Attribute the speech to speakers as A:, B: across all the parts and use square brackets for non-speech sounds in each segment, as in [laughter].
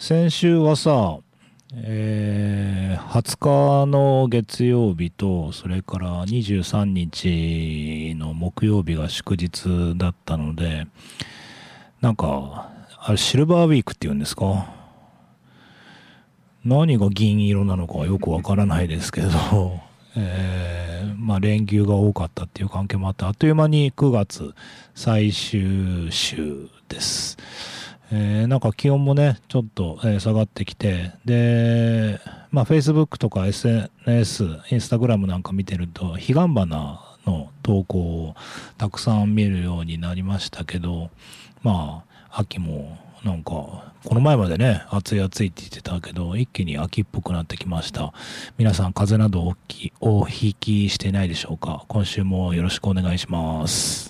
A: 先週はさ、えー、20日の月曜日と、それから23日の木曜日が祝日だったので、なんか、あれシルバーウィークって言うんですか？何が銀色なのかよくわからないですけど、[laughs] えー、まあ連休が多かったっていう関係もあって、あっという間に9月最終週です。えー、なんか気温もね、ちょっと、えー、下がってきて、で、まあ Facebook とか SNS、Instagram なんか見てると、彼岸花の投稿をたくさん見るようになりましたけど、まあ、秋もなんか、この前までね、暑い暑いって言ってたけど、一気に秋っぽくなってきました。皆さん、風邪などおきお引きしてないでしょうか？今週もよろしくお願いします。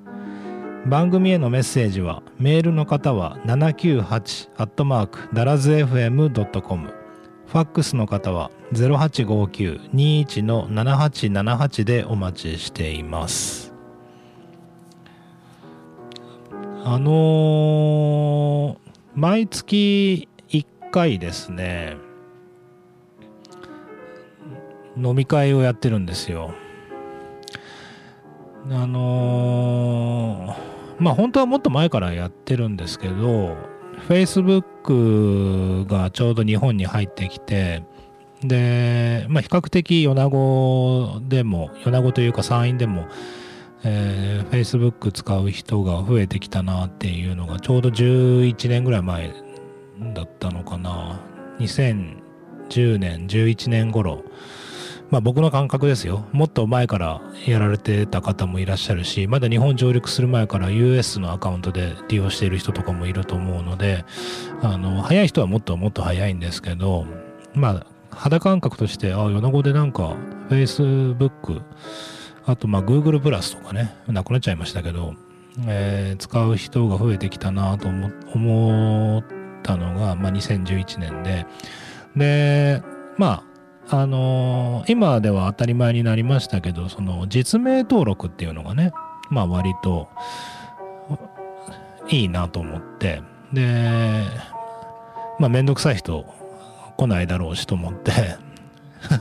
A: 番組へのメッセージはメールの方は798ダラズ FM.com ファックスの方は0859-21-7878でお待ちしていますあのー、毎月1回ですね、飲み会をやってるんですよ。あのー、まあ本当はもっと前からやってるんですけど、Facebook がちょうど日本に入ってきて、で、まあ比較的米子でも、米子というか山陰でも、えー、Facebook 使う人が増えてきたなっていうのがちょうど11年ぐらい前だったのかな。2010年11年頃まあ僕の感覚ですよ。もっと前からやられてた方もいらっしゃるしまだ日本上陸する前から US のアカウントで利用している人とかもいると思うのであの早い人はもっともっと早いんですけどまあ肌感覚としてああ米子でなんか Facebook あと、まあ、Google プラスとかね、なくなっちゃいましたけど、えー、使う人が増えてきたなと思ったのが、まあ、2011年で、で、まあ、あのー、今では当たり前になりましたけど、その実名登録っていうのがね、まあ割といいなと思って、で、まあめんどくさい人来ないだろうしと思って、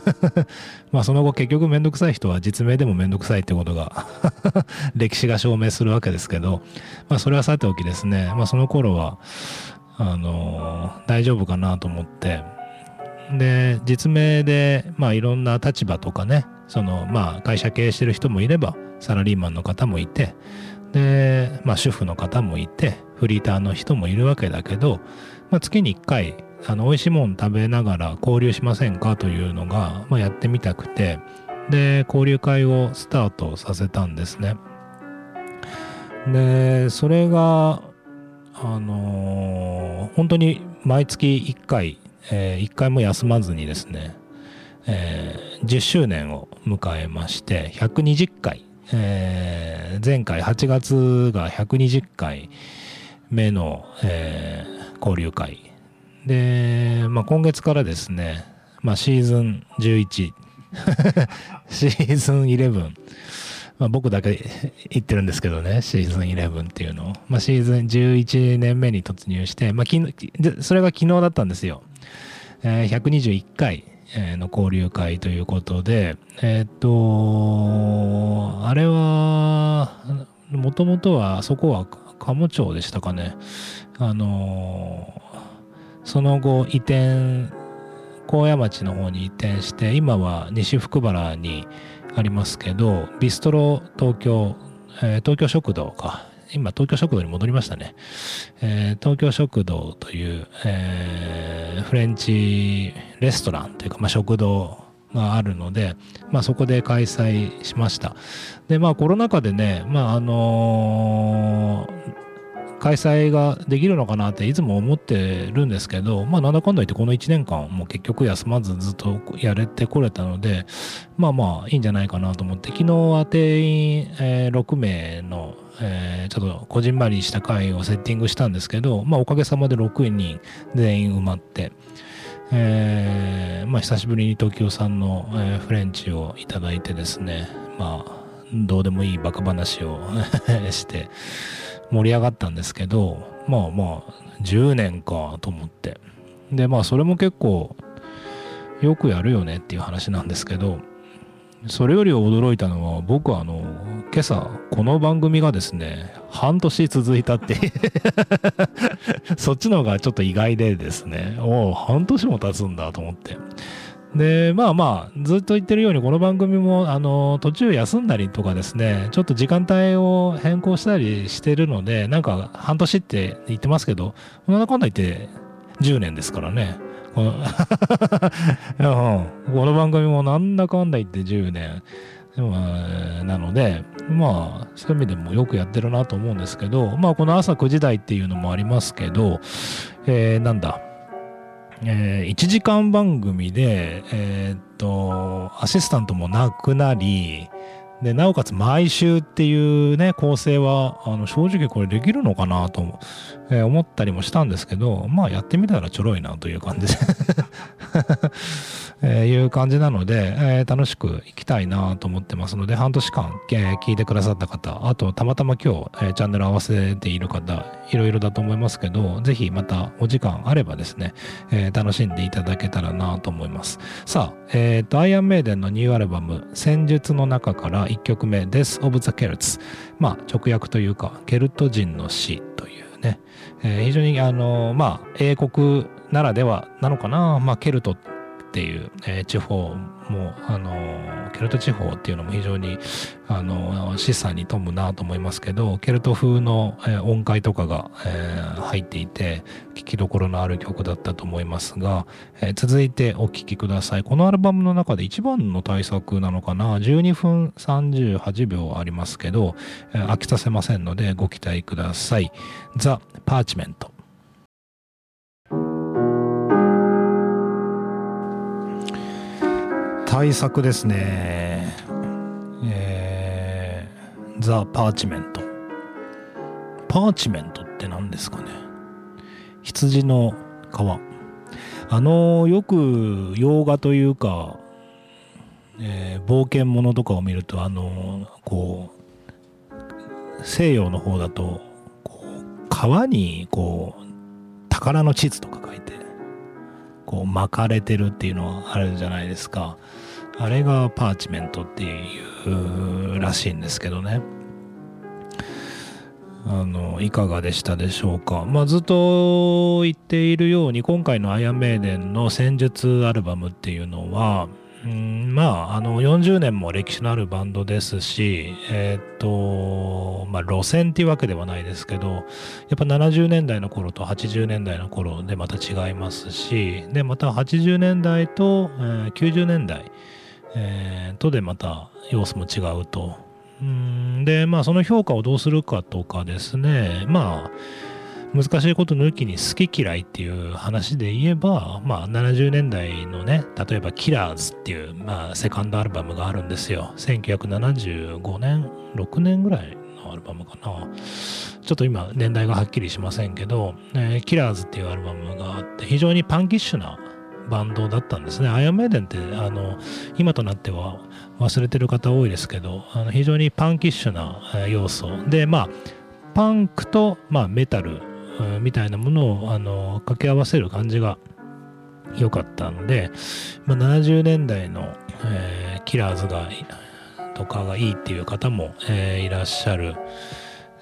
A: [laughs] まあその後結局めんどくさい人は実名でもめんどくさいってことが [laughs] 歴史が証明するわけですけど、まあそれはさておきですね、まあその頃は、あのー、大丈夫かなと思って、で、実名で、まあいろんな立場とかね、その、まあ会社経営してる人もいれば、サラリーマンの方もいて、で、まあ主婦の方もいて、フリーターの人もいるわけだけど、まあ月に1回、あの美味しいもん食べながら交流しませんかというのが、まあ、やってみたくてで交流会をスタートさせたんですね。でそれがあのー、本当に毎月1回、えー、1回も休まずにですね、えー、10周年を迎えまして120回、えー、前回8月が120回目の、えー、交流会で、まあ、今月からですね、まあ、シーズン11 [laughs] シーズン11、まあ、僕だけ言ってるんですけどね、シーズン11っていうの。まあ、シーズン11年目に突入して、まあ、それが昨日だったんですよ。えー、121回の交流会ということで、えー、っと、あれは、もともとは、そこは鴨町でしたかね。あのその後移転高野町の方に移転して今は西福原にありますけどビストロ東京、えー、東京食堂か今東京食堂に戻りましたね、えー、東京食堂という、えー、フレンチレストランというか、まあ、食堂があるので、まあ、そこで開催しました。でまあコロナ禍でねまああのー開催ができるのかなっていつも思ってるんですけど、まあ、なんだかんだ言ってこの1年間もう結局休まずずっとやれてこれたのでまあまあいいんじゃないかなと思って昨日は定員、えー、6名の、えー、ちょっとこじんまりした会をセッティングしたんですけど、まあ、おかげさまで6人全員埋まって。えー、まあ久しぶりに東京さんの、えー、フレンチをいただいてですねまあどうでもいいバカ話を [laughs] して盛り上がったんですけどまあまあ10年かと思ってでまあそれも結構よくやるよねっていう話なんですけどそれより驚いたのは僕はあの今朝この番組がですね半年続いたって [laughs] そっちの方がちょっと意外でですね。おお半年も経つんだと思って。で、まあまあ、ずっと言ってるように、この番組も、あの、途中休んだりとかですね、ちょっと時間帯を変更したりしてるので、なんか半年って言ってますけど、この今度言って10年ですからね。この [laughs] この番組もなんだかんだ言って10年。なので、まあ、そういう意味でもよくやってるなと思うんですけど、まあ、この朝9時台っていうのもありますけど、えー、なんだ、えー、1時間番組で、えー、っと、アシスタントもなくなり、で、なおかつ毎週っていうね、構成は、あの、正直これできるのかなと、えー、思ったりもしたんですけど、まあやってみたらちょろいなという感じで。[laughs] え、いう感じなので、えー、楽しく行きたいなと思ってますので、半年間、えー、聞いてくださった方、あとたまたま今日、えー、チャンネル合わせている方、いろいろだと思いますけど、ぜひまたお時間あればですね、え、楽しんでいただけたらなと思います。さあ、えっ、と、アイアンメイデンのニューアルバム、戦術の中から1曲目、Death of the Celts。まあ、直訳というか、ケルト人の死というね、えー、非常にあの、まあ、英国ならではなのかな、まあ、ケルトっていう、えー、地方も、あのケルト地方っていうのも非常に、あの示唆に富むなと思いますけど、ケルト風の、えー、音階とかが、えー、入っていて、聴きどころのある曲だったと思いますが、えー、続いてお聴きください。このアルバムの中で一番の対策なのかな、12分38秒ありますけど、えー、飽きさせませんのでご期待ください。ザ・パーチメント。対策ですね。えー、ザ・パーチメント。パーチメントって何ですかね？羊の皮。あの、よく洋画というか、えー、冒険ものとかを見ると、あの、こう、西洋の方だと、こう、川に、こう、宝の地図とか書いて、こう巻かれてるっていうのはあるじゃないですか。あれがパーチメントっていうらしいんですけどね。あの、いかがでしたでしょうか。まあ、ずっと言っているように、今回のアイアンメイデンの戦術アルバムっていうのは、うんまあ、あの、40年も歴史のあるバンドですし、えー、っと、まあ、路線っていうわけではないですけど、やっぱ70年代の頃と80年代の頃でまた違いますし、で、また80年代と、えー、90年代、えー、とでまた様子も違うと。うんで、まあ、その評価をどうするかとかですね、まあ、難しいこと抜きに好き嫌いっていう話で言えば、まあ、70年代のね、例えばキラーズっていう、まあ、セカンドアルバムがあるんですよ。1975年、6年ぐらいのアルバムかな。ちょっと今、年代がはっきりしませんけど、えー、キラーズっていうアルバムがあって、非常にパンキッシュなバンドだったんですね。アイアンメイデンってあの今となっては忘れてる方多いですけどあの非常にパンキッシュな要素でまあパンクと、まあ、メタルみたいなものをあの掛け合わせる感じが良かったので、まあ、70年代の、えー、キラーズがとかがいいっていう方も、えー、いらっしゃる。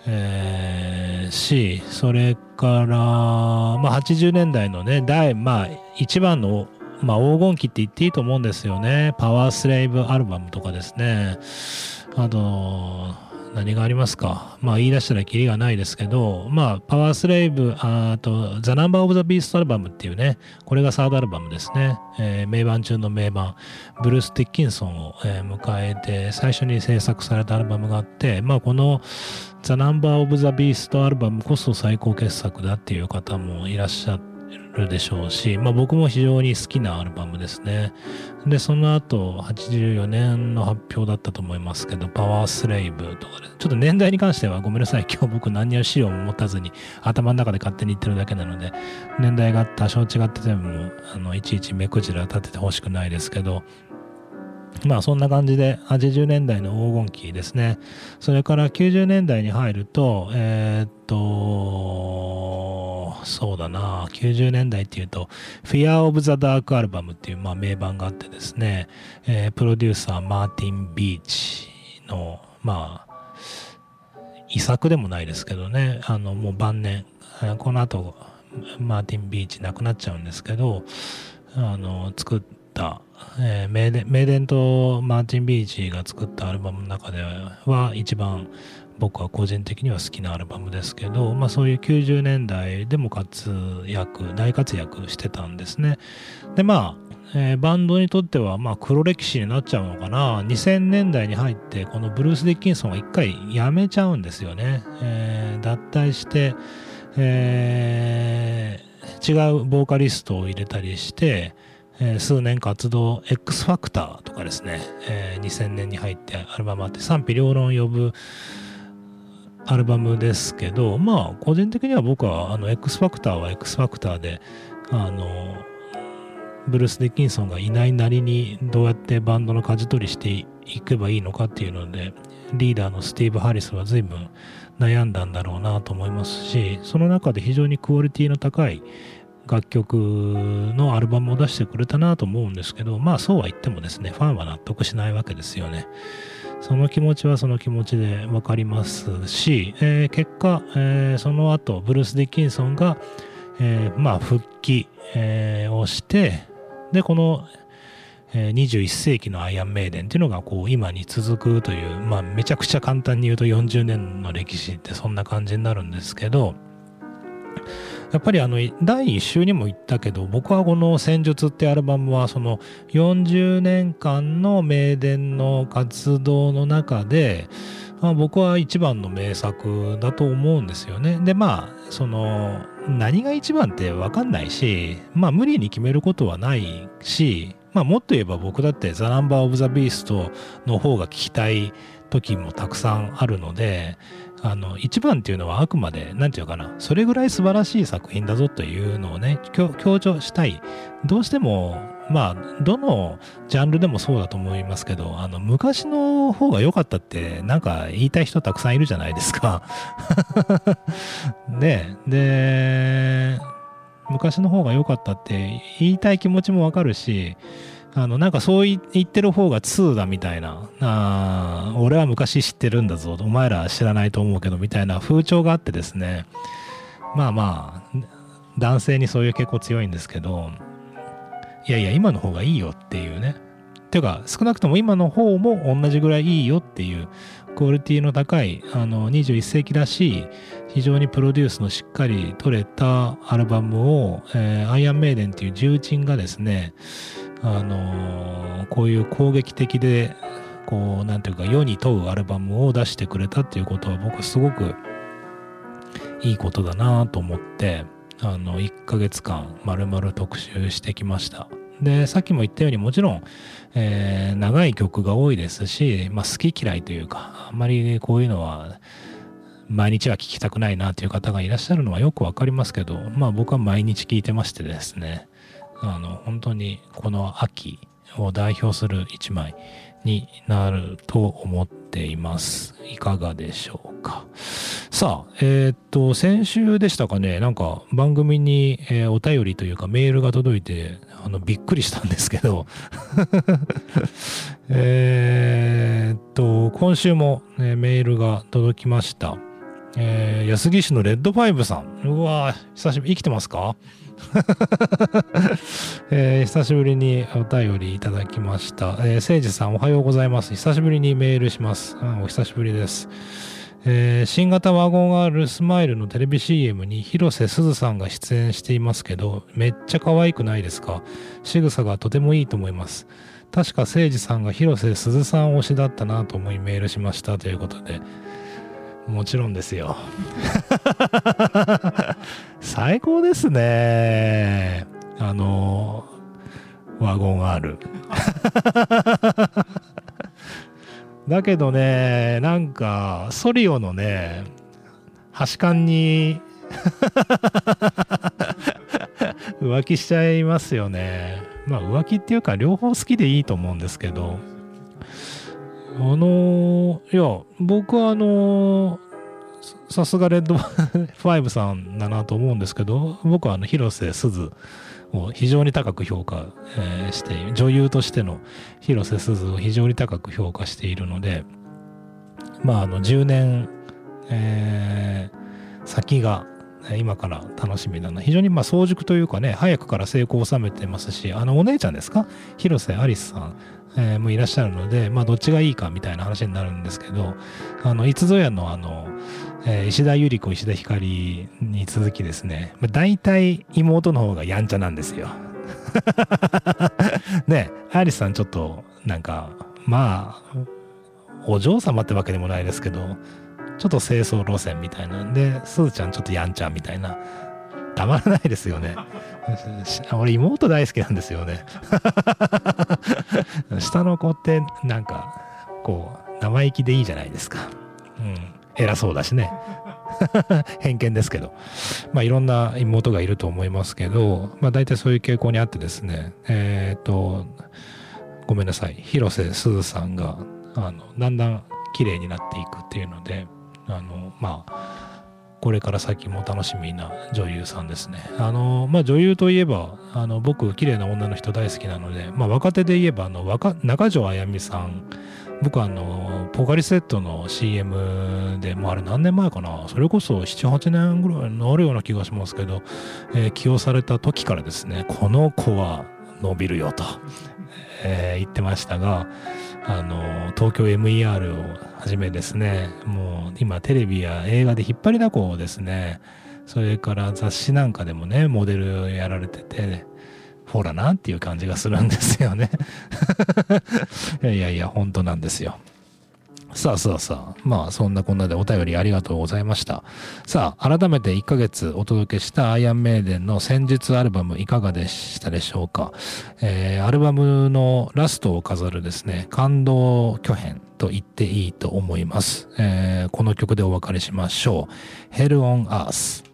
A: えー、し、それから、まあ、80年代のね、第、まあ、一番の、まあ、黄金期って言っていいと思うんですよね。パワースレイブアルバムとかですね。あと、何がありますか？まあ言い出したらキリがないですけど、まあパワースレイブ、あとザ・ナンバー・オブ・ザ・ビーストアルバムっていうね、これがサードアルバムですね。えー、名盤中の名盤、ブルース・ティッキンソンを、えー、迎えて最初に制作されたアルバムがあって、まあこのザ・ナンバー・オブ・ザ・ビーストアルバムこそ最高傑作だっていう方もいらっしゃって、るでしょうし、まあ、僕も非常に好きなアルバムですね。で、その後、84年の発表だったと思いますけど、パワースレイブとかで、ちょっと年代に関してはごめんなさい。[laughs] 今日僕何や資料も持たずに頭の中で勝手に言ってるだけなので、年代が多少違ってても、あの、いちいち目くじら立ててほしくないですけど、まあそんな感じで80年代の黄金期ですね。それから90年代に入ると、えー、っと、そうだな、90年代っていうと、Fear of the Dark Album っていう、まあ、名盤があってですね、えー、プロデューサーマーティン・ビーチの、まあ、遺作でもないですけどね、あの、もう晩年、この後、マーティン・ビーチ亡くなっちゃうんですけど、あの、作った、えー、メーデンとマーティン・ビーチが作ったアルバムの中では一番僕は個人的には好きなアルバムですけど、まあ、そういう90年代でも活躍大活躍してたんですね。でまあえー、バンドにとってはまあ黒歴史になっちゃうのかな。2000年代に入ってこのブルース・ディッキンソンが一回辞めちゃうんですよね、えー、脱退して、えー、違うボーカリストを入れたりして数年活動 X ファクターとかですね、えー、2000年に入ってアルバムあって賛否両論呼ぶアルバムですけどまあ個人的には僕はあの X ファクターは X ファクターであのブルース・ディキンソンがいないなりにどうやってバンドの舵取りしていけばいいのかっていうのでリーダーのスティーブ・ハリスは随分悩んだんだろうなと思いますしその中で非常にクオリティの高い楽曲のアルバムを出してくれたなと思うんですけど、まあそうは言ってもですね、ファンは納得しないわけですよね。その気持ちはその気持ちでわかりますし、えー、結果、えー、その後、ブルース・ディキンソンが、えー、まあ復帰、えをして、で、この、え21世紀のアイアンメイデンっていうのがこう今に続くという、まあめちゃくちゃ簡単に言うと40年の歴史ってそんな感じになるんですけど、やっぱりあの第1週にも言ったけど僕はこの「戦術」ってアルバムはその40年間の名電の活動の中で、まあ、僕は一番の名作だと思うんですよね。でまあその何が一番って分かんないしまあ無理に決めることはないしまあもっと言えば僕だって「ザ・ナンバー・オブ・ザ・ビースト」の方が聞きたい時もたくさんあるのであの一番っていうのはあくまで何て言うかなそれぐらい素晴らしい作品だぞというのをね強調したい。どうしてもまあどのジャンルでもそうだと思いますけどあの昔の方が良かったってなんか言いたい人たくさんいるじゃないですか。[laughs] ねで昔の方が良かったって言いたい気持ちもわかるしあの、なんかそう言ってる方が2だみたいな、あ俺は昔知ってるんだぞ、お前ら知らないと思うけど、みたいな風潮があってですね、まあまあ、男性にそういう傾向強いんですけど、いやいや、今の方がいいよっていうね。ていうか、少なくとも今の方も同じぐらいいいよっていう、クオリティの高い、あの、21世紀らしい、非常にプロデュースのしっかり取れたアルバムを、えー、アイアンメイデンっていう重鎮がですね、あの、こういう攻撃的で、こう、なんていうか、世に問うアルバムを出してくれたっていうことは、僕すごくいいことだなと思って、あの、1ヶ月間、丸々特集してきました。で、さっきも言ったように、もちろん、えー、長い曲が多いですし、まあ、好き嫌いというか、あんまりこういうのは、毎日は聴きたくないなという方がいらっしゃるのはよくわかりますけど、まあ僕は毎日聴いてましてですね、あの本当にこの秋を代表する一枚になると思っています。いかがでしょうか。さあ、えー、っと、先週でしたかね、なんか番組に、えー、お便りというかメールが届いて、あの、びっくりしたんですけど、[laughs] えっと、今週も、ね、メールが届きました。えー、安来市のレッドファイブさん。うわ久しぶり、生きてますか？[laughs] えー、久しぶりにお便りいただきました。えー、せいじさんおはようございます。久しぶりにメールします。お久しぶりです。えー、新型ワゴン R スマイルのテレビ CM に広瀬すずさんが出演していますけど、めっちゃ可愛くないですか？仕草がとてもいいと思います。確か誠司さんが広瀬すずさん推しだったなと思いメールしましたということで、もちろんですよ。[laughs] 最高ですね。あの、ワゴン R。[laughs] だけどね、なんか、ソリオのね、端感に [laughs] 浮気しちゃいますよね。まあ浮気っていうか両方好きでいいと思うんですけど、あのいや、僕はあのさすがレッド [laughs] ファイブさんだなと思うんですけど、僕はあの広瀬すずを非常に高く評価、えー、して女優としての広瀬すずを非常に高く評価しているのでまああの10年、えー、先が今から楽しみだな非常にまあ早熟というかね早くから成功を収めてますしあのお姉ちゃんですか？広瀬アリスさん、えー、もいらっしゃるのでまあどっちがいいかみたいな話になるんですけどあのいつぞやのあのえー、石田ゆり子、石田ひかりに続きですね、まあ、大体妹の方がやんちゃなんですよ。[laughs] ねアリスさんちょっと、なんか、まあ、お嬢様ってわけでもないですけど、ちょっと清掃路線みたいなんで、すずちゃんちょっとやんちゃみたいな。たまらないですよね。[laughs] 俺妹大好きなんですよね。[laughs] 下の子ってなんか、こう、生意気でいいじゃないですか。うん。偉そうだしね。[laughs] 偏見ですけど。まあいろんな妹がいると思いますけど、まあ大体そういう傾向にあってですね、えっ、ー、と、ごめんなさい。広瀬すずさんが、あの、だんだん綺麗になっていくっていうので、あの、まあ、これから先も楽しみな女優さんですね。あの、まあ、女優といえば、あの、僕、綺麗な女の人大好きなので、まあ、若手で言えば、あの、若、中条あやみさん。僕あの、ポカリセットの CM で、もうあれ何年前かな。それこそ7、8年ぐらいになるような気がしますけど、えー、起用された時からですね、この子は伸びるよと、えー、言ってましたが、あの、東京 MER をはじめですね、もう今テレビや映画で引っ張りだこをですね、それから雑誌なんかでもね、モデルやられてて、ほらなっていう感じがするんですよね [laughs] いやいや、本当なんですよ。さあさあさあ。まあそんなこんなでお便りありがとうございました。さあ、改めて1ヶ月お届けしたアイアンメイデンの先日アルバムいかがでしたでしょうか？えー、アルバムのラストを飾るですね、感動巨編と言っていいと思います。えー、この曲でお別れしましょう。Hell on Earth。